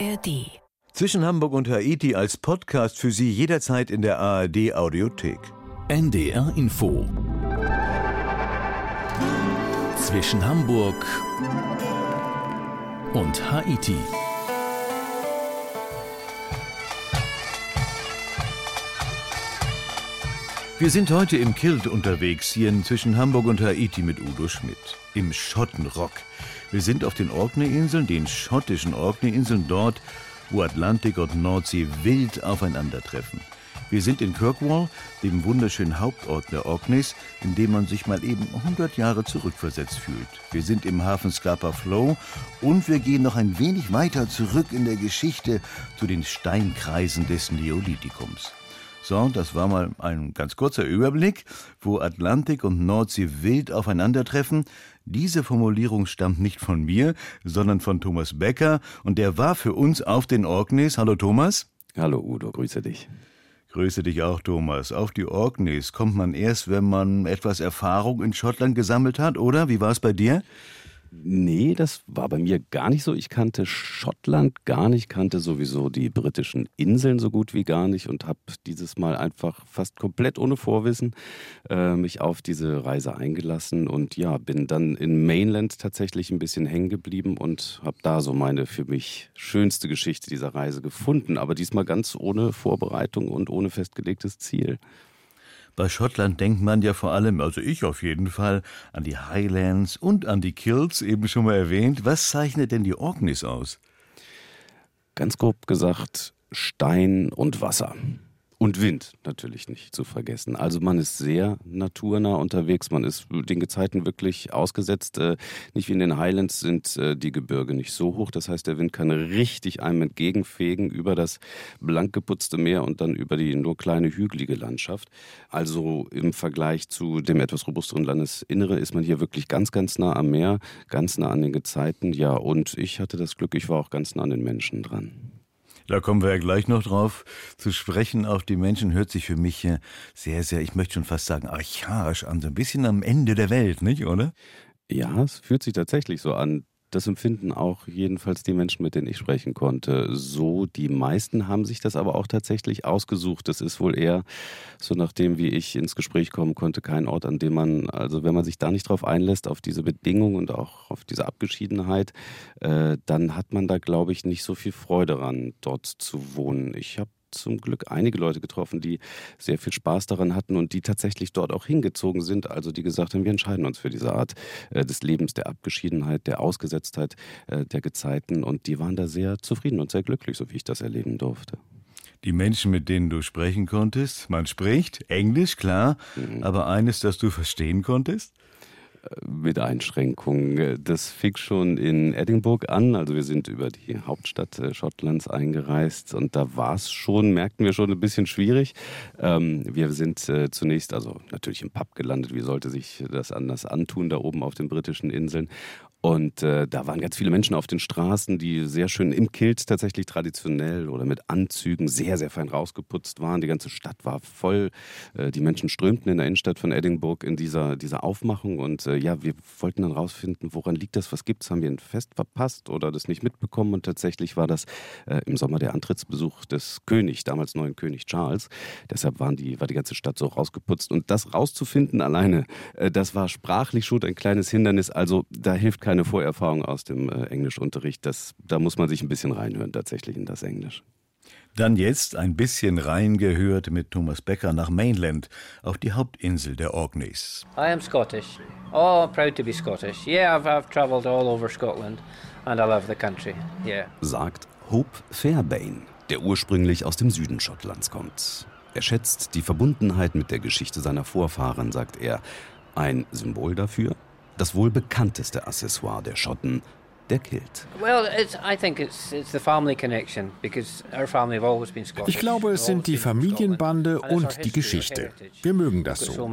ARD. Zwischen Hamburg und Haiti als Podcast für Sie jederzeit in der ARD Audiothek. NDR Info. Zwischen Hamburg und Haiti. Wir sind heute im Kilt unterwegs, hier zwischen Hamburg und Haiti mit Udo Schmidt. Im Schottenrock. Wir sind auf den Orkney-Inseln, den schottischen Orkney-Inseln, dort, wo Atlantik und Nordsee wild aufeinandertreffen. Wir sind in Kirkwall, dem wunderschönen Hauptort der Orkneys, in dem man sich mal eben 100 Jahre zurückversetzt fühlt. Wir sind im Hafen Scapa Flow und wir gehen noch ein wenig weiter zurück in der Geschichte zu den Steinkreisen des Neolithikums. So, das war mal ein ganz kurzer Überblick, wo Atlantik und Nordsee wild aufeinandertreffen. Diese Formulierung stammt nicht von mir, sondern von Thomas Becker und der war für uns auf den Orkneys. Hallo Thomas. Hallo Udo, grüße dich. Grüße dich auch, Thomas. Auf die Orkneys kommt man erst, wenn man etwas Erfahrung in Schottland gesammelt hat, oder? Wie war es bei dir? Nee, das war bei mir gar nicht so. Ich kannte Schottland gar nicht, kannte sowieso die britischen Inseln so gut wie gar nicht und habe dieses Mal einfach fast komplett ohne Vorwissen äh, mich auf diese Reise eingelassen und ja, bin dann in Mainland tatsächlich ein bisschen hängen geblieben und habe da so meine für mich schönste Geschichte dieser Reise gefunden, aber diesmal ganz ohne Vorbereitung und ohne festgelegtes Ziel. Bei Schottland denkt man ja vor allem, also ich auf jeden Fall, an die Highlands und an die Kills, eben schon mal erwähnt. Was zeichnet denn die Orkneys aus? Ganz grob gesagt, Stein und Wasser. Und Wind natürlich nicht zu vergessen. Also man ist sehr naturnah unterwegs, man ist den Gezeiten wirklich ausgesetzt. Äh, nicht wie in den Highlands sind äh, die Gebirge nicht so hoch. Das heißt, der Wind kann richtig einem entgegenfegen über das blank geputzte Meer und dann über die nur kleine hügelige Landschaft. Also im Vergleich zu dem etwas robusteren Landesinnere ist man hier wirklich ganz, ganz nah am Meer, ganz nah an den Gezeiten. Ja, und ich hatte das Glück, ich war auch ganz nah an den Menschen dran. Da kommen wir ja gleich noch drauf zu sprechen. Auf die Menschen hört sich für mich sehr, sehr, ich möchte schon fast sagen, archaisch an. So ein bisschen am Ende der Welt, nicht, oder? Ja, es fühlt sich tatsächlich so an. Das empfinden auch jedenfalls die Menschen, mit denen ich sprechen konnte. So, die meisten haben sich das aber auch tatsächlich ausgesucht. Das ist wohl eher so nachdem, wie ich ins Gespräch kommen konnte, kein Ort, an dem man, also wenn man sich da nicht drauf einlässt, auf diese Bedingungen und auch auf diese Abgeschiedenheit, äh, dann hat man da, glaube ich, nicht so viel Freude daran, dort zu wohnen. Ich habe zum Glück einige Leute getroffen, die sehr viel Spaß daran hatten und die tatsächlich dort auch hingezogen sind. Also die gesagt haben, wir entscheiden uns für diese Art äh, des Lebens, der Abgeschiedenheit, der Ausgesetztheit, äh, der Gezeiten. Und die waren da sehr zufrieden und sehr glücklich, so wie ich das erleben durfte. Die Menschen, mit denen du sprechen konntest, man spricht Englisch, klar, mhm. aber eines, das du verstehen konntest? Mit Einschränkungen. Das fing schon in Edinburgh an. Also wir sind über die Hauptstadt äh, Schottlands eingereist und da war es schon, merkten wir schon ein bisschen schwierig. Ähm, wir sind äh, zunächst, also natürlich im Pub gelandet. Wie sollte sich das anders antun da oben auf den britischen Inseln? Und äh, da waren ganz viele Menschen auf den Straßen, die sehr schön im Kilt tatsächlich traditionell oder mit Anzügen sehr, sehr fein rausgeputzt waren. Die ganze Stadt war voll. Äh, die Menschen strömten in der Innenstadt von Edinburgh in dieser, dieser Aufmachung. Und äh, ja, wir wollten dann rausfinden, woran liegt das, was gibt's? Haben wir ein Fest verpasst oder das nicht mitbekommen? Und tatsächlich war das äh, im Sommer der Antrittsbesuch des Königs, damals neuen König Charles. Deshalb waren die, war die ganze Stadt so rausgeputzt. Und das rauszufinden alleine, äh, das war sprachlich schon ein kleines Hindernis. Also da hilft kein keine Vorerfahrung aus dem äh, Englischunterricht. Das, da muss man sich ein bisschen reinhören tatsächlich in das Englisch. Dann jetzt ein bisschen reingehört mit Thomas Becker nach Mainland, auf die Hauptinsel der Orkneys. I am Scottish. Oh, proud to be Scottish. Yeah, I've, I've traveled all over Scotland and I love the country. Yeah. Sagt Hope Fairbairn, der ursprünglich aus dem Süden Schottlands kommt. Er schätzt die Verbundenheit mit der Geschichte seiner Vorfahren, sagt er. Ein Symbol dafür? Das wohl bekannteste Accessoire der Schotten, der Kilt. Ich glaube, es sind die Familienbande und die Geschichte. Wir mögen das so. Uh,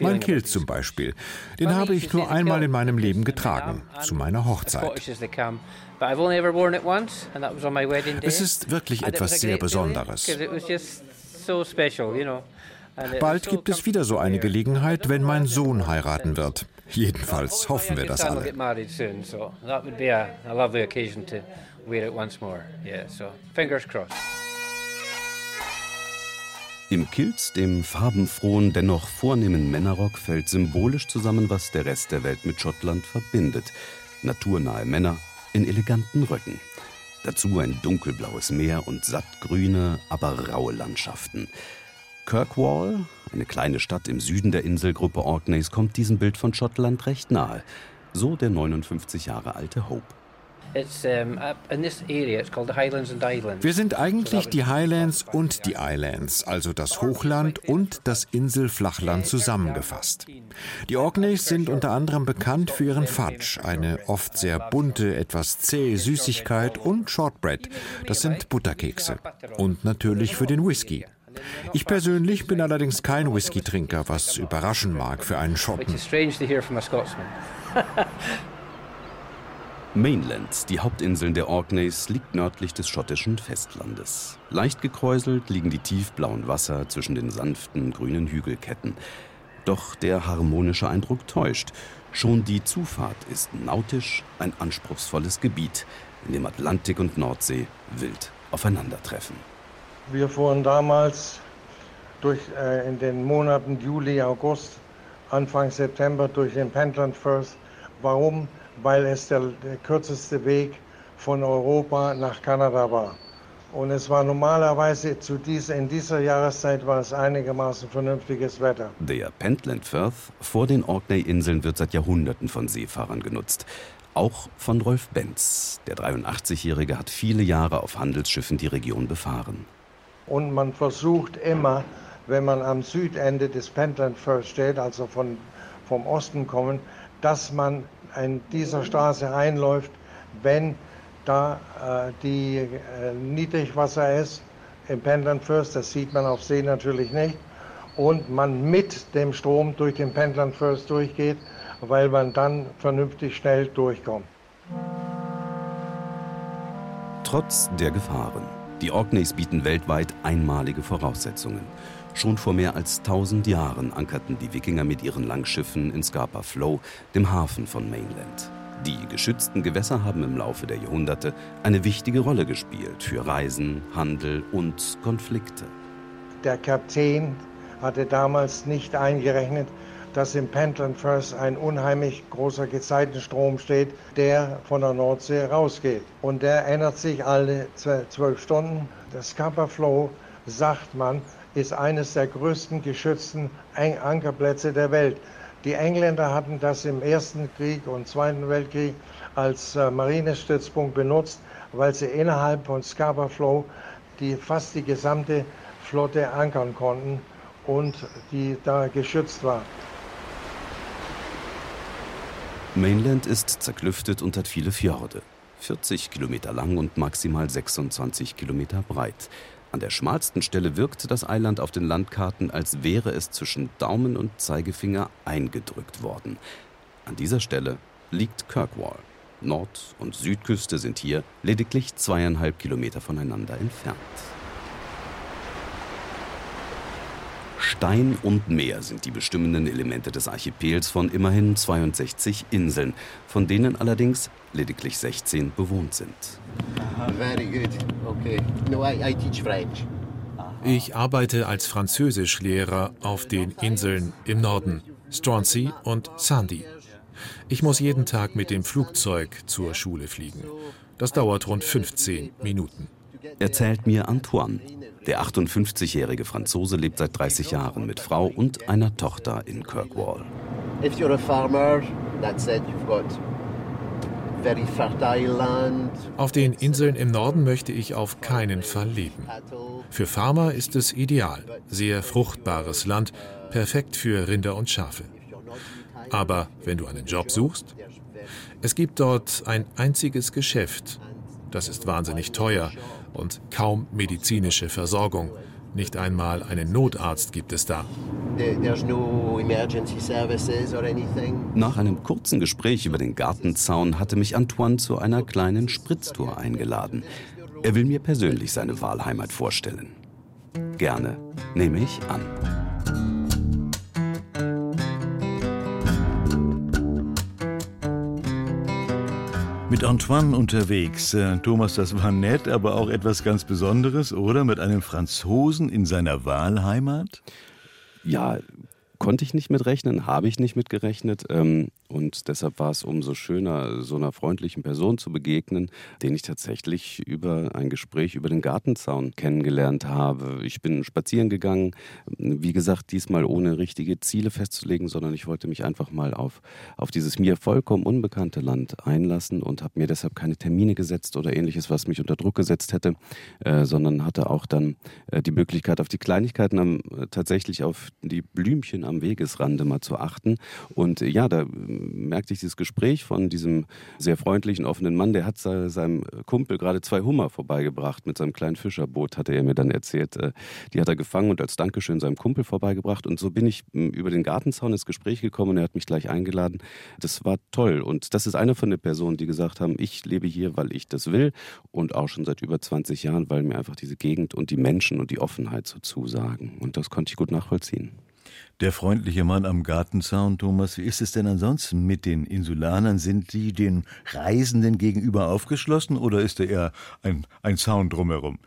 mein Kilt zum Beispiel, den habe ich nur einmal in meinem Leben getragen, zu meiner Hochzeit. Es ist wirklich etwas sehr Besonderes. Bald gibt es wieder so eine Gelegenheit, wenn mein Sohn heiraten wird. Jedenfalls hoffen wir das alle. Im Kilt, dem farbenfrohen, dennoch vornehmen Männerrock, fällt symbolisch zusammen, was der Rest der Welt mit Schottland verbindet. Naturnahe Männer in eleganten Röcken. Dazu ein dunkelblaues Meer und sattgrüne, aber raue Landschaften. Kirkwall, eine kleine Stadt im Süden der Inselgruppe Orkneys, kommt diesem Bild von Schottland recht nahe. So der 59 Jahre alte Hope. Wir sind eigentlich die Highlands und die Islands, also das Hochland und das Inselflachland zusammengefasst. Die Orkneys sind unter anderem bekannt für ihren Fudge, eine oft sehr bunte, etwas zähe Süßigkeit und Shortbread, das sind Butterkekse. Und natürlich für den Whisky. Ich persönlich bin allerdings kein Whisky-Trinker, was überraschen mag für einen Schotten. Mainland, die Hauptinseln der Orkneys, liegt nördlich des schottischen Festlandes. Leicht gekräuselt liegen die tiefblauen Wasser zwischen den sanften grünen Hügelketten. Doch der harmonische Eindruck täuscht. Schon die Zufahrt ist nautisch ein anspruchsvolles Gebiet, in dem Atlantik und Nordsee wild aufeinandertreffen. Wir fuhren damals durch, äh, in den Monaten Juli, August, Anfang September durch den Pentland First. Warum? weil es der, der kürzeste Weg von Europa nach Kanada war. Und es war normalerweise zu dieser, in dieser Jahreszeit war es einigermaßen vernünftiges Wetter. Der Pentland Firth vor den Orkney-Inseln wird seit Jahrhunderten von Seefahrern genutzt. Auch von Rolf Benz. Der 83-Jährige hat viele Jahre auf Handelsschiffen die Region befahren. Und man versucht immer, wenn man am Südende des Pentland Firth steht, also von, vom Osten kommen, dass man in dieser Straße einläuft, wenn da äh, die äh, Niedrigwasser ist im Pentland First, das sieht man auf See natürlich nicht, und man mit dem Strom durch den Pentland First durchgeht, weil man dann vernünftig schnell durchkommt. Trotz der Gefahren. Die Orkneys bieten weltweit einmalige Voraussetzungen. Schon vor mehr als 1000 Jahren ankerten die Wikinger mit ihren Langschiffen in Scapa Flow, dem Hafen von Mainland. Die geschützten Gewässer haben im Laufe der Jahrhunderte eine wichtige Rolle gespielt für Reisen, Handel und Konflikte. Der Kapitän hatte damals nicht eingerechnet, dass im Pentland First ein unheimlich großer Gezeitenstrom steht, der von der Nordsee rausgeht. Und der ändert sich alle zwölf Stunden. Das Scapa Flow, sagt man, ist eines der größten geschützten Ankerplätze der Welt. Die Engländer hatten das im Ersten Krieg und Zweiten Weltkrieg als äh, Marinestützpunkt benutzt, weil sie innerhalb von Scarborough Flow die, fast die gesamte Flotte ankern konnten und die da geschützt war. Mainland ist zerklüftet und hat viele Fjorde. 40 Kilometer lang und maximal 26 Kilometer breit. An der schmalsten Stelle wirkte das Eiland auf den Landkarten, als wäre es zwischen Daumen und Zeigefinger eingedrückt worden. An dieser Stelle liegt Kirkwall. Nord- und Südküste sind hier lediglich zweieinhalb Kilometer voneinander entfernt. Stein und Meer sind die bestimmenden Elemente des Archipels von immerhin 62 Inseln, von denen allerdings lediglich 16 bewohnt sind. Ich arbeite als Französischlehrer auf den Inseln im Norden, Stronsey und Sandy. Ich muss jeden Tag mit dem Flugzeug zur Schule fliegen. Das dauert rund 15 Minuten. Erzählt mir Antoine. Der 58-jährige Franzose lebt seit 30 Jahren mit Frau und einer Tochter in Kirkwall. If you're a farmer, that's it, you've got auf den Inseln im Norden möchte ich auf keinen Fall leben. Für Farmer ist es ideal. Sehr fruchtbares Land, perfekt für Rinder und Schafe. Aber wenn du einen Job suchst, es gibt dort ein einziges Geschäft. Das ist wahnsinnig teuer und kaum medizinische Versorgung. Nicht einmal einen Notarzt gibt es da. Nach einem kurzen Gespräch über den Gartenzaun hatte mich Antoine zu einer kleinen Spritztour eingeladen. Er will mir persönlich seine Wahlheimat vorstellen. Gerne nehme ich an. Mit Antoine unterwegs. Äh, Thomas, das war nett, aber auch etwas ganz Besonderes, oder? Mit einem Franzosen in seiner Wahlheimat? Ja, konnte ich nicht mitrechnen, habe ich nicht mitgerechnet. Ähm, und deshalb war es umso schöner, so einer freundlichen Person zu begegnen, den ich tatsächlich über ein Gespräch über den Gartenzaun kennengelernt habe. Ich bin spazieren gegangen, wie gesagt, diesmal ohne richtige Ziele festzulegen, sondern ich wollte mich einfach mal auf, auf dieses mir vollkommen unbekannte Land einlassen und habe mir deshalb keine Termine gesetzt oder ähnliches, was mich unter Druck gesetzt hätte, äh, sondern hatte auch dann äh, die Möglichkeit, auf die Kleinigkeiten, äh, tatsächlich auf die Blümchen am Wegesrande mal zu achten. Und ja, da merkte ich dieses Gespräch von diesem sehr freundlichen, offenen Mann, der hat seinem Kumpel gerade zwei Hummer vorbeigebracht mit seinem kleinen Fischerboot, hatte er mir dann erzählt. Äh, die hat er gefangen und als Dankeschön seinem Kumpel vorbeigebracht. Und so bin ich über den Gartenzaun ins Gespräch gekommen und er hat mich gleich eingeladen. Das war toll. Und das ist eine von den Personen, die gesagt haben, ich lebe hier, weil ich das will und auch schon seit über 20 Jahren, weil mir einfach diese Gegend und die Menschen und die Offenheit so zusagen. Und das konnte ich gut nachvollziehen. Der freundliche Mann am Gartenzaun, Thomas, wie ist es denn ansonsten mit den Insulanern? Sind die den Reisenden gegenüber aufgeschlossen oder ist da eher ein, ein Zaun drumherum?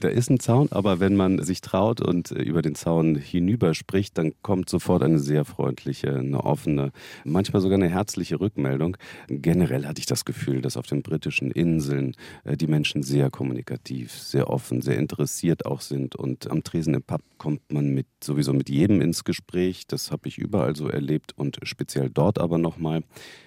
Da ist ein Zaun, aber wenn man sich traut und äh, über den Zaun hinüber spricht, dann kommt sofort eine sehr freundliche, eine offene, manchmal sogar eine herzliche Rückmeldung. Generell hatte ich das Gefühl, dass auf den britischen Inseln äh, die Menschen sehr kommunikativ, sehr offen, sehr interessiert auch sind. Und am Tresen im Pub kommt man mit sowieso mit jedem ins Gespräch. Das habe ich überall so erlebt und speziell dort aber nochmal.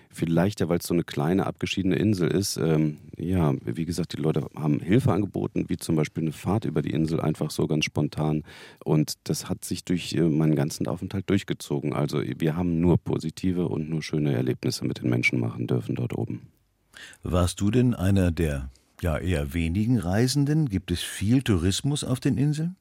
Vielleicht ja, weil es so eine kleine, abgeschiedene Insel ist. Ähm, ja, wie gesagt, die Leute haben Hilfe angeboten, wie zum Beispiel eine Fahrt über die Insel, einfach so ganz spontan. Und das hat sich durch äh, meinen ganzen Aufenthalt durchgezogen. Also wir haben nur positive und nur schöne Erlebnisse mit den Menschen machen dürfen dort oben. Warst du denn einer der ja eher wenigen Reisenden? Gibt es viel Tourismus auf den Inseln?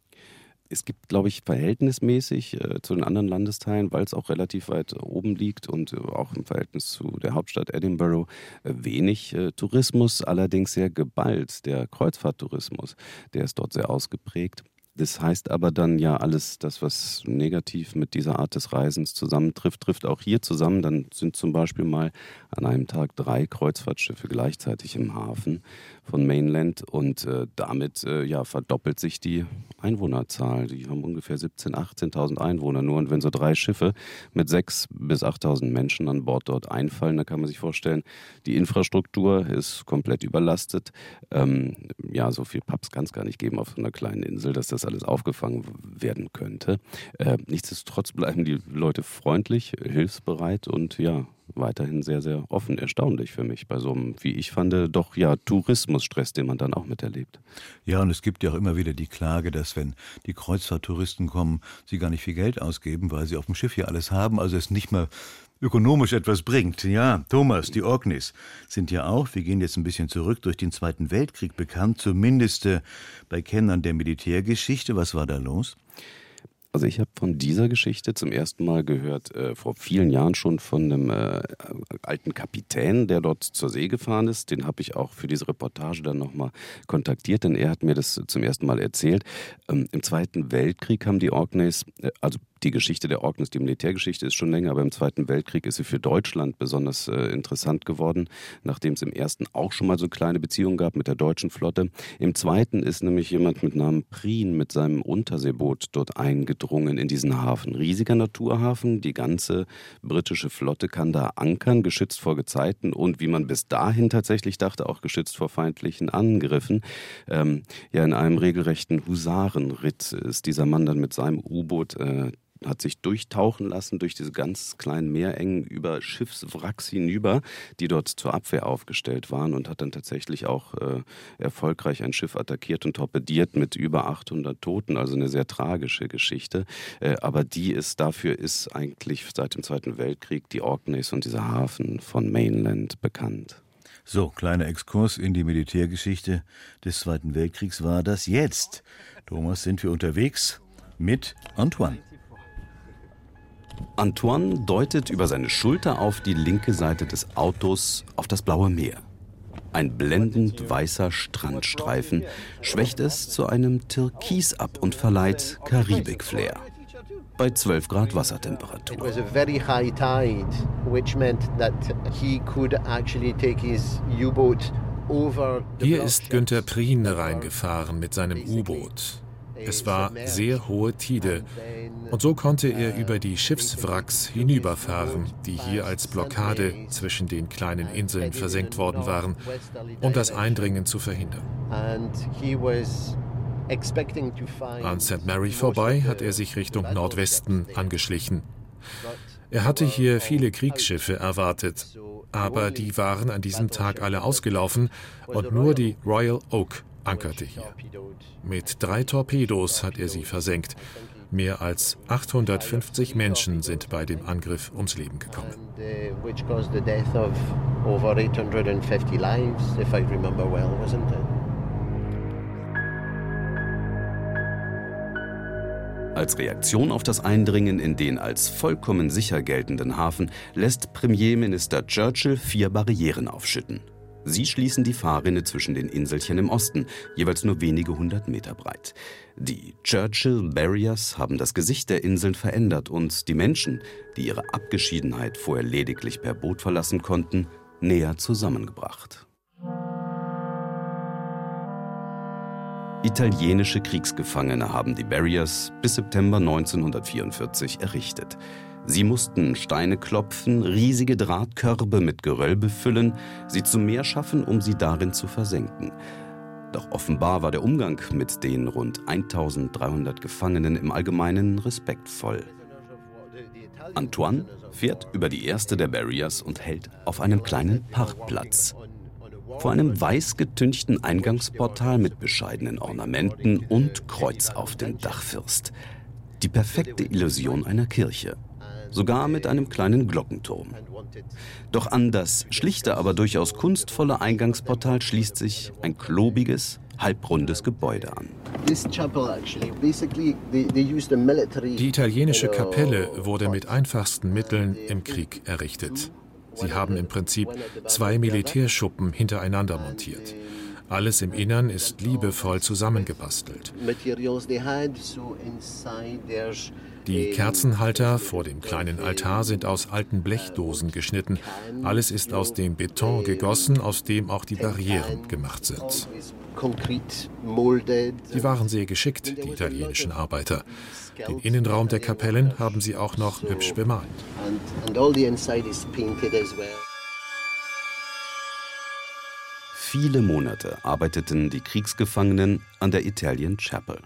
Es gibt, glaube ich, verhältnismäßig äh, zu den anderen Landesteilen, weil es auch relativ weit oben liegt und äh, auch im Verhältnis zu der Hauptstadt Edinburgh äh, wenig äh, Tourismus, allerdings sehr geballt. Der Kreuzfahrttourismus, der ist dort sehr ausgeprägt. Das heißt aber dann ja alles, das, was negativ mit dieser Art des Reisens zusammentrifft, trifft auch hier zusammen. Dann sind zum Beispiel mal an einem Tag drei Kreuzfahrtschiffe gleichzeitig im Hafen von Mainland und äh, damit äh, ja, verdoppelt sich die Einwohnerzahl. Die haben ungefähr 17.000, 18.000 Einwohner nur. Und wenn so drei Schiffe mit 6.000 bis 8.000 Menschen an Bord dort einfallen, dann kann man sich vorstellen, die Infrastruktur ist komplett überlastet. Ähm, ja, so viel Pubs kann es gar nicht geben auf so einer kleinen Insel, dass das alles aufgefangen werden könnte. Äh, nichtsdestotrotz bleiben die Leute freundlich, hilfsbereit und ja, weiterhin sehr, sehr offen. Erstaunlich für mich bei so einem, wie ich fand, doch ja Tourismusstress, den man dann auch miterlebt. Ja, und es gibt ja auch immer wieder die Klage, dass wenn die Kreuzfahrttouristen kommen, sie gar nicht viel Geld ausgeben, weil sie auf dem Schiff hier alles haben, also es nicht mal ökonomisch etwas bringt. Ja, Thomas, die Orkneys sind ja auch, wir gehen jetzt ein bisschen zurück, durch den Zweiten Weltkrieg bekannt, zumindest äh, bei Kennern der Militärgeschichte. Was war da los? Also ich habe von dieser Geschichte zum ersten Mal gehört, äh, vor vielen Jahren schon von einem äh, alten Kapitän, der dort zur See gefahren ist. Den habe ich auch für diese Reportage dann nochmal kontaktiert, denn er hat mir das zum ersten Mal erzählt. Ähm, Im Zweiten Weltkrieg haben die Orkneys, äh, also die Geschichte der Orkneys, die Militärgeschichte ist schon länger, aber im Zweiten Weltkrieg ist sie für Deutschland besonders äh, interessant geworden, nachdem es im ersten auch schon mal so eine kleine Beziehung gab mit der deutschen Flotte. Im zweiten ist nämlich jemand mit Namen Prien mit seinem Unterseeboot dort eingedrungen in diesen Hafen. Riesiger Naturhafen, die ganze britische Flotte kann da ankern, geschützt vor Gezeiten und wie man bis dahin tatsächlich dachte, auch geschützt vor feindlichen Angriffen. Ähm, ja, in einem regelrechten Husarenritt ist dieser Mann dann mit seinem U-Boot äh, hat sich durchtauchen lassen durch diese ganz kleinen Meerengen über Schiffswracks hinüber, die dort zur Abwehr aufgestellt waren und hat dann tatsächlich auch äh, erfolgreich ein Schiff attackiert und torpediert mit über 800 Toten, also eine sehr tragische Geschichte. Äh, aber die ist, dafür ist eigentlich seit dem Zweiten Weltkrieg die Orkneys und dieser Hafen von Mainland bekannt. So, kleiner Exkurs in die Militärgeschichte des Zweiten Weltkriegs war das jetzt. Thomas, sind wir unterwegs mit Antoine. Antoine deutet über seine Schulter auf die linke Seite des Autos auf das blaue Meer. Ein blendend weißer Strandstreifen schwächt es zu einem Türkis ab und verleiht Karibik-Flair. bei 12 Grad Wassertemperatur. Hier ist Günther Prien reingefahren mit seinem U-Boot. Es war sehr hohe Tide und so konnte er über die Schiffswracks hinüberfahren, die hier als Blockade zwischen den kleinen Inseln versenkt worden waren, um das Eindringen zu verhindern. An St. Mary vorbei hat er sich Richtung Nordwesten angeschlichen. Er hatte hier viele Kriegsschiffe erwartet, aber die waren an diesem Tag alle ausgelaufen und nur die Royal Oak ankerte hier. Mit drei Torpedos hat er sie versenkt. Mehr als 850 Menschen sind bei dem Angriff ums Leben gekommen. Als Reaktion auf das Eindringen in den als vollkommen sicher geltenden Hafen lässt Premierminister Churchill vier Barrieren aufschütten. Sie schließen die Fahrrinne zwischen den Inselchen im Osten, jeweils nur wenige hundert Meter breit. Die Churchill Barriers haben das Gesicht der Inseln verändert und die Menschen, die ihre Abgeschiedenheit vorher lediglich per Boot verlassen konnten, näher zusammengebracht. Italienische Kriegsgefangene haben die Barriers bis September 1944 errichtet. Sie mussten Steine klopfen, riesige Drahtkörbe mit Geröll befüllen, sie zu Meer schaffen, um sie darin zu versenken. Doch offenbar war der Umgang mit den rund 1300 Gefangenen im Allgemeinen respektvoll. Antoine fährt über die erste der Barriers und hält auf einem kleinen Parkplatz vor einem weiß getünchten Eingangsportal mit bescheidenen Ornamenten und Kreuz auf dem Dachfirst. Die perfekte Illusion einer Kirche. Sogar mit einem kleinen Glockenturm. Doch an das schlichte, aber durchaus kunstvolle Eingangsportal schließt sich ein klobiges, halbrundes Gebäude an. Die italienische Kapelle wurde mit einfachsten Mitteln im Krieg errichtet. Sie haben im Prinzip zwei Militärschuppen hintereinander montiert. Alles im Innern ist liebevoll zusammengebastelt. Die Kerzenhalter vor dem kleinen Altar sind aus alten Blechdosen geschnitten. Alles ist aus dem Beton gegossen, aus dem auch die Barrieren gemacht sind. Sie waren sehr geschickt, die italienischen Arbeiter. Den Innenraum der Kapellen haben sie auch noch hübsch bemalt. Viele Monate arbeiteten die Kriegsgefangenen an der Italian Chapel.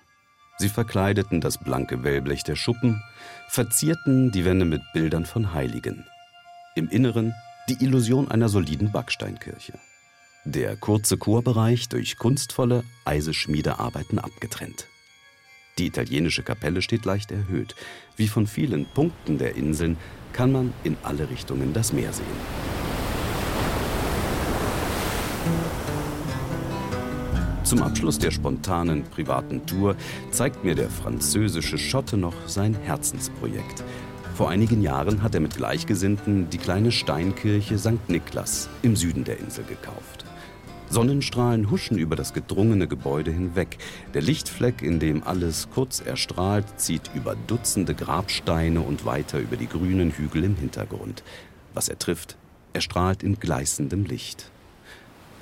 Sie verkleideten das blanke Wellblech der Schuppen, verzierten die Wände mit Bildern von Heiligen. Im Inneren die Illusion einer soliden Backsteinkirche. Der kurze Chorbereich durch kunstvolle Eiseschmiedearbeiten abgetrennt. Die italienische Kapelle steht leicht erhöht. Wie von vielen Punkten der Inseln kann man in alle Richtungen das Meer sehen. Zum Abschluss der spontanen privaten Tour zeigt mir der französische Schotte noch sein Herzensprojekt. Vor einigen Jahren hat er mit Gleichgesinnten die kleine Steinkirche St. Niklas im Süden der Insel gekauft. Sonnenstrahlen huschen über das gedrungene Gebäude hinweg. Der Lichtfleck, in dem alles kurz erstrahlt, zieht über Dutzende Grabsteine und weiter über die grünen Hügel im Hintergrund. Was er trifft, er strahlt in gleißendem Licht.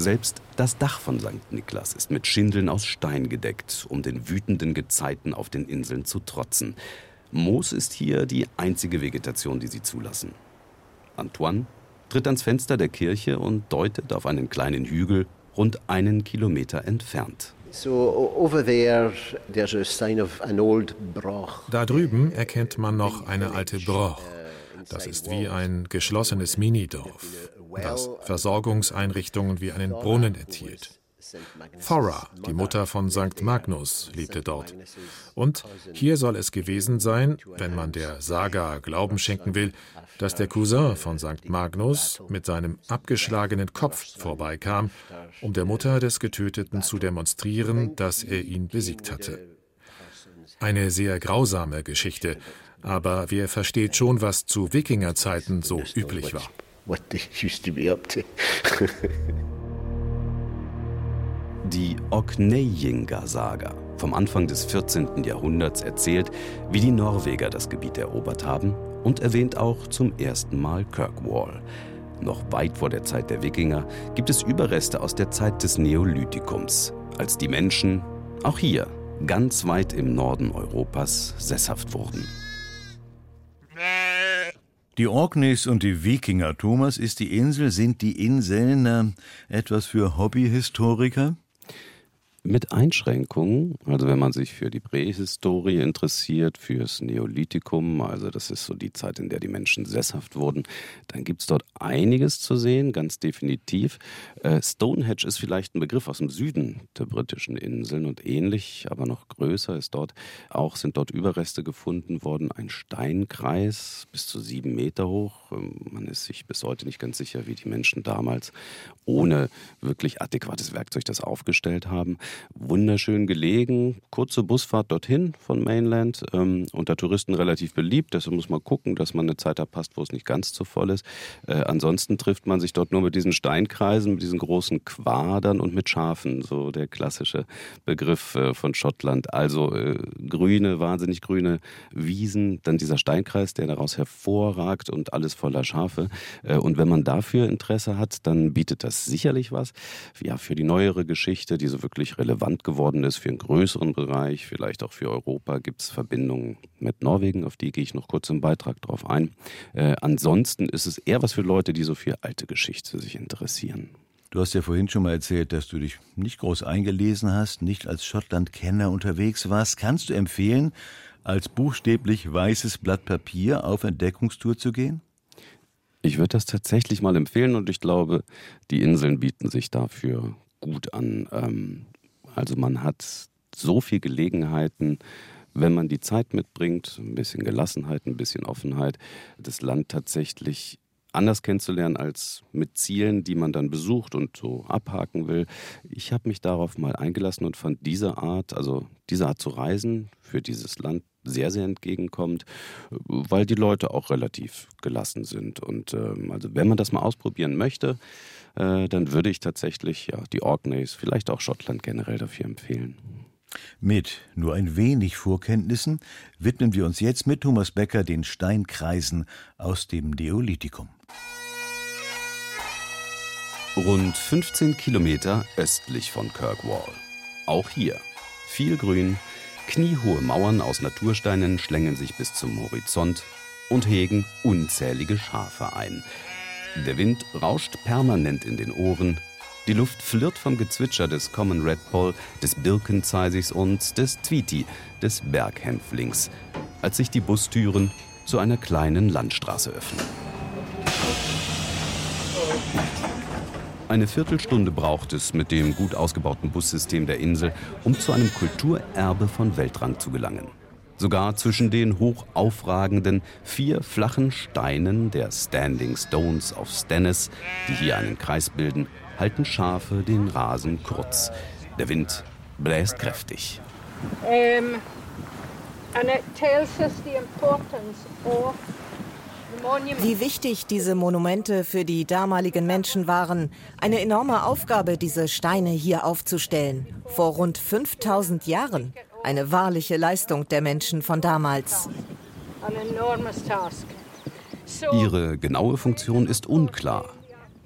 Selbst das Dach von St. Niklas ist mit Schindeln aus Stein gedeckt, um den wütenden Gezeiten auf den Inseln zu trotzen. Moos ist hier die einzige Vegetation, die sie zulassen. Antoine tritt ans Fenster der Kirche und deutet auf einen kleinen Hügel rund einen Kilometer entfernt. Da drüben erkennt man noch eine alte Broch. Das ist wie ein geschlossenes Minidorf, das Versorgungseinrichtungen wie einen Brunnen enthielt. Thora, die Mutter von St. Magnus, lebte dort. Und hier soll es gewesen sein, wenn man der Saga Glauben schenken will, dass der Cousin von St. Magnus mit seinem abgeschlagenen Kopf vorbeikam, um der Mutter des Getöteten zu demonstrieren, dass er ihn besiegt hatte. Eine sehr grausame Geschichte, aber wer versteht schon, was zu Wikingerzeiten so üblich war. Die Okneyinga-Saga vom Anfang des 14. Jahrhunderts erzählt, wie die Norweger das Gebiet erobert haben und erwähnt auch zum ersten Mal Kirkwall. Noch weit vor der Zeit der Wikinger gibt es Überreste aus der Zeit des Neolithikums, als die Menschen, auch hier, ganz weit im Norden Europas, sesshaft wurden. Die Orkneys und die Wikinger, Thomas, ist die Insel, sind die Inseln äh, etwas für Hobbyhistoriker? Mit Einschränkungen. Also wenn man sich für die Prähistorie interessiert, fürs Neolithikum, also das ist so die Zeit, in der die Menschen sesshaft wurden, dann gibt es dort einiges zu sehen, ganz definitiv. Äh, Stonehenge ist vielleicht ein Begriff aus dem Süden der britischen Inseln und ähnlich, aber noch größer ist dort. Auch sind dort Überreste gefunden worden, ein Steinkreis bis zu sieben Meter hoch. Ähm, man ist sich bis heute nicht ganz sicher, wie die Menschen damals ohne wirklich adäquates Werkzeug das aufgestellt haben wunderschön gelegen, kurze Busfahrt dorthin von Mainland, ähm, unter Touristen relativ beliebt. Deshalb muss man gucken, dass man eine Zeit da passt, wo es nicht ganz zu voll ist. Äh, ansonsten trifft man sich dort nur mit diesen Steinkreisen, mit diesen großen Quadern und mit Schafen, so der klassische Begriff äh, von Schottland. Also äh, grüne, wahnsinnig grüne Wiesen, dann dieser Steinkreis, der daraus hervorragt und alles voller Schafe. Äh, und wenn man dafür Interesse hat, dann bietet das sicherlich was. Ja, für die neuere Geschichte, die so wirklich relevant geworden ist für einen größeren Bereich, vielleicht auch für Europa, gibt es Verbindungen mit Norwegen, auf die gehe ich noch kurz im Beitrag drauf ein. Äh, ansonsten ist es eher was für Leute, die so für alte Geschichte sich interessieren. Du hast ja vorhin schon mal erzählt, dass du dich nicht groß eingelesen hast, nicht als Schottland-Kenner unterwegs warst. Kannst du empfehlen, als buchstäblich weißes Blatt Papier auf Entdeckungstour zu gehen? Ich würde das tatsächlich mal empfehlen und ich glaube, die Inseln bieten sich dafür gut an. Ähm, also man hat so viele Gelegenheiten, wenn man die Zeit mitbringt, ein bisschen Gelassenheit, ein bisschen Offenheit, das Land tatsächlich anders kennenzulernen als mit Zielen, die man dann besucht und so abhaken will. Ich habe mich darauf mal eingelassen und fand diese Art, also diese Art zu reisen für dieses Land sehr, sehr entgegenkommt, weil die Leute auch relativ gelassen sind. Und ähm, also wenn man das mal ausprobieren möchte, äh, dann würde ich tatsächlich ja, die Orkneys, vielleicht auch Schottland generell dafür empfehlen. Mit nur ein wenig Vorkenntnissen widmen wir uns jetzt mit Thomas Becker den Steinkreisen aus dem Neolithikum. Rund 15 Kilometer östlich von Kirkwall. Auch hier viel Grün, kniehohe Mauern aus Natursteinen schlängeln sich bis zum Horizont und hegen unzählige Schafe ein. Der Wind rauscht permanent in den Ohren. Die Luft flirrt vom Gezwitscher des Common Redpoll, des Birkenzeisis und des Tweety, des Berghänflings, als sich die Bustüren zu einer kleinen Landstraße öffnen. Eine Viertelstunde braucht es mit dem gut ausgebauten Bussystem der Insel, um zu einem Kulturerbe von Weltrang zu gelangen. Sogar zwischen den hoch aufragenden vier flachen Steinen der Standing Stones of Stennis, die hier einen Kreis bilden, halten Schafe den Rasen kurz. Der Wind bläst kräftig. Um, and it tells us the importance of wie wichtig diese Monumente für die damaligen Menschen waren. Eine enorme Aufgabe, diese Steine hier aufzustellen. Vor rund 5000 Jahren. Eine wahrliche Leistung der Menschen von damals. Ihre genaue Funktion ist unklar.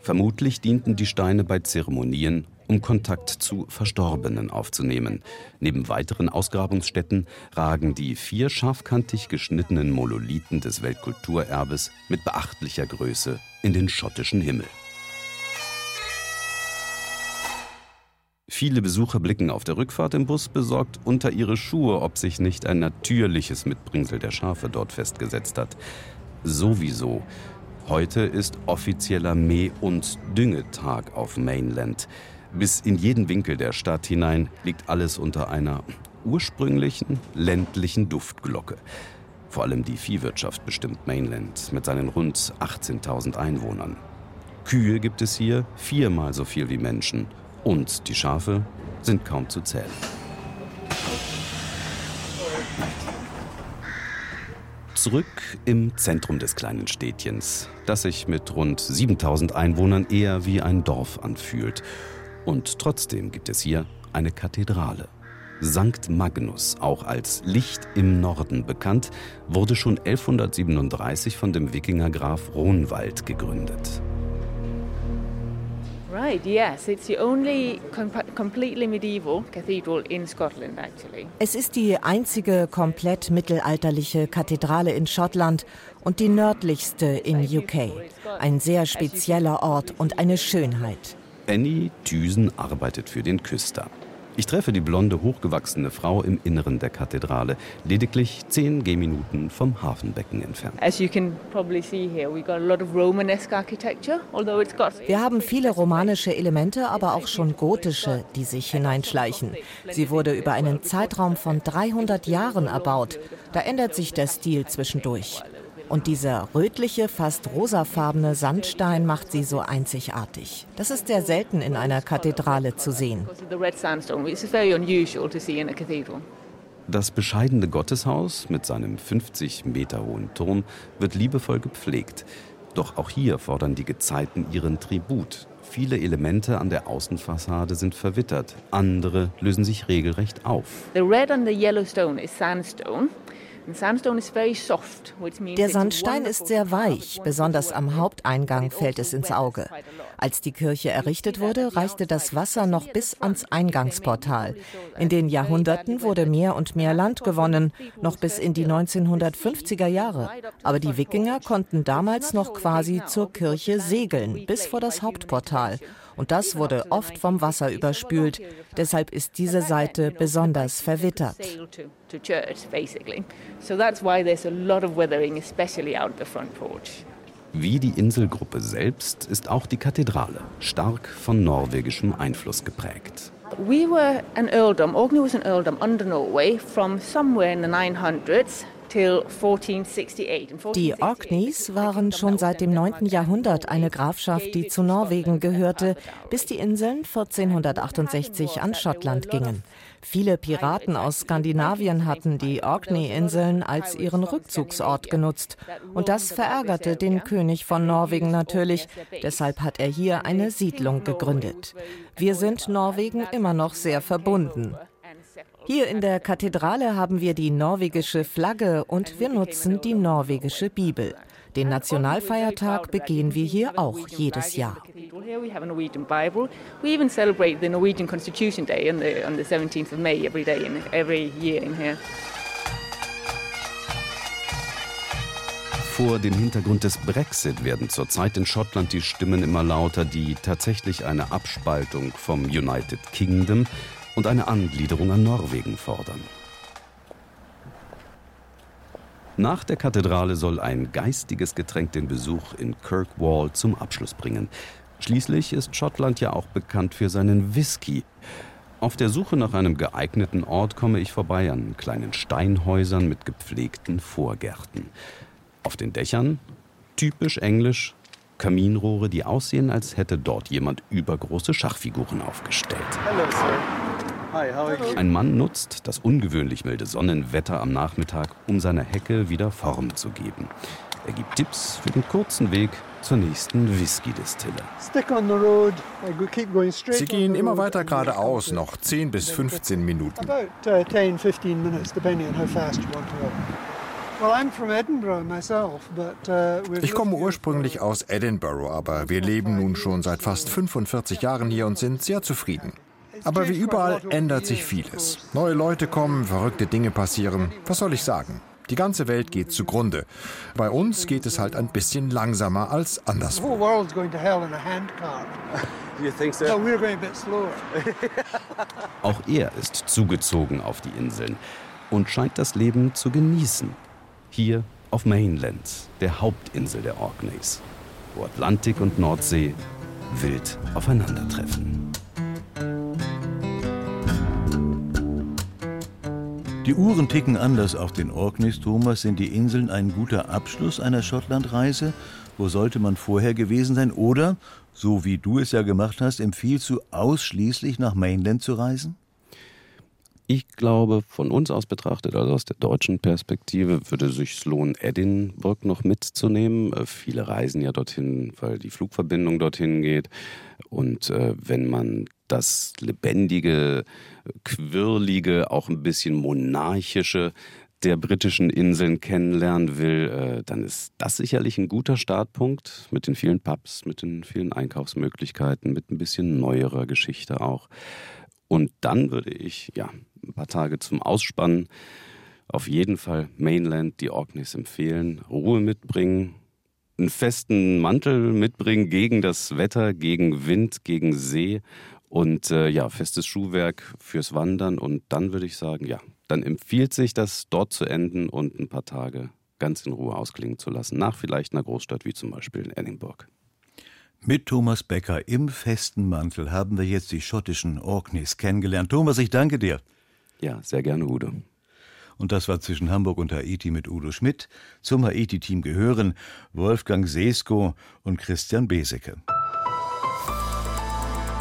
Vermutlich dienten die Steine bei Zeremonien, um Kontakt zu Verstorbenen aufzunehmen. Neben weiteren Ausgrabungsstätten ragen die vier scharfkantig geschnittenen Monolithen des Weltkulturerbes mit beachtlicher Größe in den schottischen Himmel. Viele Besucher blicken auf der Rückfahrt im Bus besorgt unter ihre Schuhe, ob sich nicht ein natürliches Mitbringsel der Schafe dort festgesetzt hat. Sowieso. Heute ist offizieller Mäh- und Düngetag auf Mainland. Bis in jeden Winkel der Stadt hinein liegt alles unter einer ursprünglichen ländlichen Duftglocke. Vor allem die Viehwirtschaft bestimmt Mainland mit seinen rund 18.000 Einwohnern. Kühe gibt es hier viermal so viel wie Menschen und die Schafe sind kaum zu zählen. Zurück im Zentrum des kleinen Städtchens, das sich mit rund 7000 Einwohnern eher wie ein Dorf anfühlt. Und trotzdem gibt es hier eine Kathedrale. Sankt Magnus, auch als Licht im Norden bekannt, wurde schon 1137 von dem Wikingergraf Ronwald gegründet. Right, yes, it's the only completely medieval cathedral in Scotland actually. Es ist die einzige komplett mittelalterliche Kathedrale in Schottland und die nördlichste in UK. Ein sehr spezieller Ort und eine Schönheit. Annie Thüsen arbeitet für den Küster. Ich treffe die blonde, hochgewachsene Frau im Inneren der Kathedrale, lediglich zehn Gehminuten vom Hafenbecken entfernt. Wir haben viele romanische Elemente, aber auch schon gotische, die sich hineinschleichen. Sie wurde über einen Zeitraum von 300 Jahren erbaut. Da ändert sich der Stil zwischendurch. Und dieser rötliche, fast rosafarbene Sandstein macht sie so einzigartig. Das ist sehr selten in einer Kathedrale zu sehen. Das bescheidene Gotteshaus mit seinem 50 Meter hohen Turm wird liebevoll gepflegt. Doch auch hier fordern die Gezeiten ihren Tribut. Viele Elemente an der Außenfassade sind verwittert, andere lösen sich regelrecht auf. The red and the yellow stone is sandstone. Der Sandstein ist sehr weich, besonders am Haupteingang fällt es ins Auge. Als die Kirche errichtet wurde, reichte das Wasser noch bis ans Eingangsportal. In den Jahrhunderten wurde mehr und mehr Land gewonnen, noch bis in die 1950er Jahre. Aber die Wikinger konnten damals noch quasi zur Kirche segeln, bis vor das Hauptportal. Und das wurde oft vom Wasser überspült. Deshalb ist diese Seite besonders verwittert. Wie die Inselgruppe selbst ist auch die Kathedrale stark von norwegischem Einfluss geprägt. We were an earldom, Orkney was an earldom under Norway from somewhere in the 900s die Orkneys waren schon seit dem 9. Jahrhundert eine Grafschaft, die zu Norwegen gehörte, bis die Inseln 1468 an Schottland gingen. Viele Piraten aus Skandinavien hatten die Orkney-Inseln als ihren Rückzugsort genutzt. Und das verärgerte den König von Norwegen natürlich. Deshalb hat er hier eine Siedlung gegründet. Wir sind Norwegen immer noch sehr verbunden. Hier in der Kathedrale haben wir die norwegische Flagge und wir nutzen die norwegische Bibel. Den Nationalfeiertag begehen wir hier auch jedes Jahr. Vor dem Hintergrund des Brexit werden zurzeit in Schottland die Stimmen immer lauter, die tatsächlich eine Abspaltung vom United Kingdom und eine Angliederung an Norwegen fordern. Nach der Kathedrale soll ein geistiges Getränk den Besuch in Kirkwall zum Abschluss bringen. Schließlich ist Schottland ja auch bekannt für seinen Whisky. Auf der Suche nach einem geeigneten Ort komme ich vorbei an kleinen Steinhäusern mit gepflegten Vorgärten. Auf den Dächern, typisch englisch, Kaminrohre, die aussehen, als hätte dort jemand übergroße Schachfiguren aufgestellt. Hello, ein Mann nutzt das ungewöhnlich milde Sonnenwetter am Nachmittag, um seiner Hecke wieder Form zu geben. Er gibt Tipps für den kurzen Weg zur nächsten Whisky-Distille. Sie gehen immer weiter geradeaus, noch 10 bis 15 Minuten. Uh, uh, ich komme ursprünglich aus Edinburgh, aber wir leben nun schon seit fast 45 Jahren hier und sind sehr zufrieden. Aber wie überall ändert sich vieles. Neue Leute kommen, verrückte Dinge passieren. Was soll ich sagen? Die ganze Welt geht zugrunde. Bei uns geht es halt ein bisschen langsamer als anderswo. Auch er ist zugezogen auf die Inseln und scheint das Leben zu genießen. Hier auf Mainland, der Hauptinsel der Orkneys, wo Atlantik und Nordsee wild aufeinandertreffen. Die Uhren ticken anders auf den Orkneys, Thomas. Sind die Inseln ein guter Abschluss einer Schottlandreise? Wo sollte man vorher gewesen sein? Oder, so wie du es ja gemacht hast, empfiehlst du ausschließlich nach Mainland zu reisen? Ich glaube, von uns aus betrachtet, also aus der deutschen Perspektive, würde sich lohnen, Edinburgh noch mitzunehmen. Äh, viele reisen ja dorthin, weil die Flugverbindung dorthin geht. Und äh, wenn man das lebendige, quirlige, auch ein bisschen monarchische der britischen Inseln kennenlernen will, äh, dann ist das sicherlich ein guter Startpunkt mit den vielen Pubs, mit den vielen Einkaufsmöglichkeiten, mit ein bisschen neuerer Geschichte auch. Und dann würde ich, ja, ein paar Tage zum Ausspannen auf jeden Fall Mainland, die Orkneys empfehlen, Ruhe mitbringen, einen festen Mantel mitbringen gegen das Wetter, gegen Wind, gegen See und äh, ja, festes Schuhwerk fürs Wandern. Und dann würde ich sagen, ja, dann empfiehlt sich das, dort zu enden und ein paar Tage ganz in Ruhe ausklingen zu lassen, nach vielleicht einer Großstadt wie zum Beispiel in Edinburgh. Mit Thomas Becker im festen Mantel haben wir jetzt die schottischen Orkneys kennengelernt. Thomas, ich danke dir. Ja, sehr gerne, Udo. Und das war zwischen Hamburg und Haiti mit Udo Schmidt. Zum Haiti-Team gehören Wolfgang Sesko und Christian Besecke.